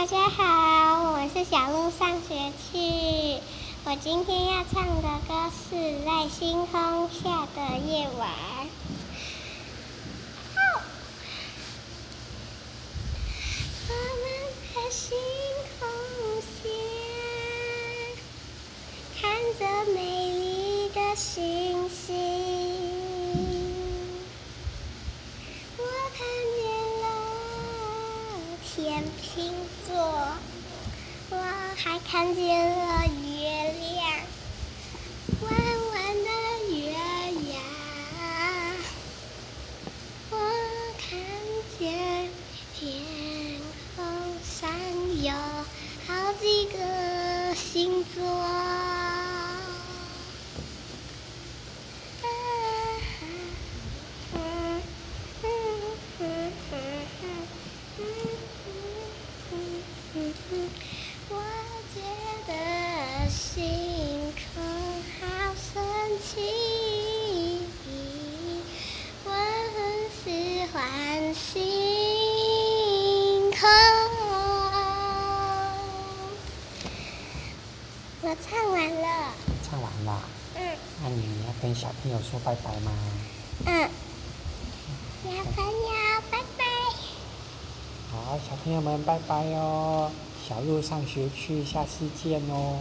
大家好，我是小鹿上学去。我今天要唱的歌是《在星空下的夜晚》。我们在星空下，看着美丽的星星。天秤座，我还看见了月亮，弯弯的月牙。我看见天空上有好几个星座。我觉得星空好神奇，我很喜欢星空。我唱完了。唱完了。嗯。那你要跟小朋友说拜拜吗？嗯。小朋友，拜拜。好，小朋友们，拜拜哦。小鹿上学去，下次见哦。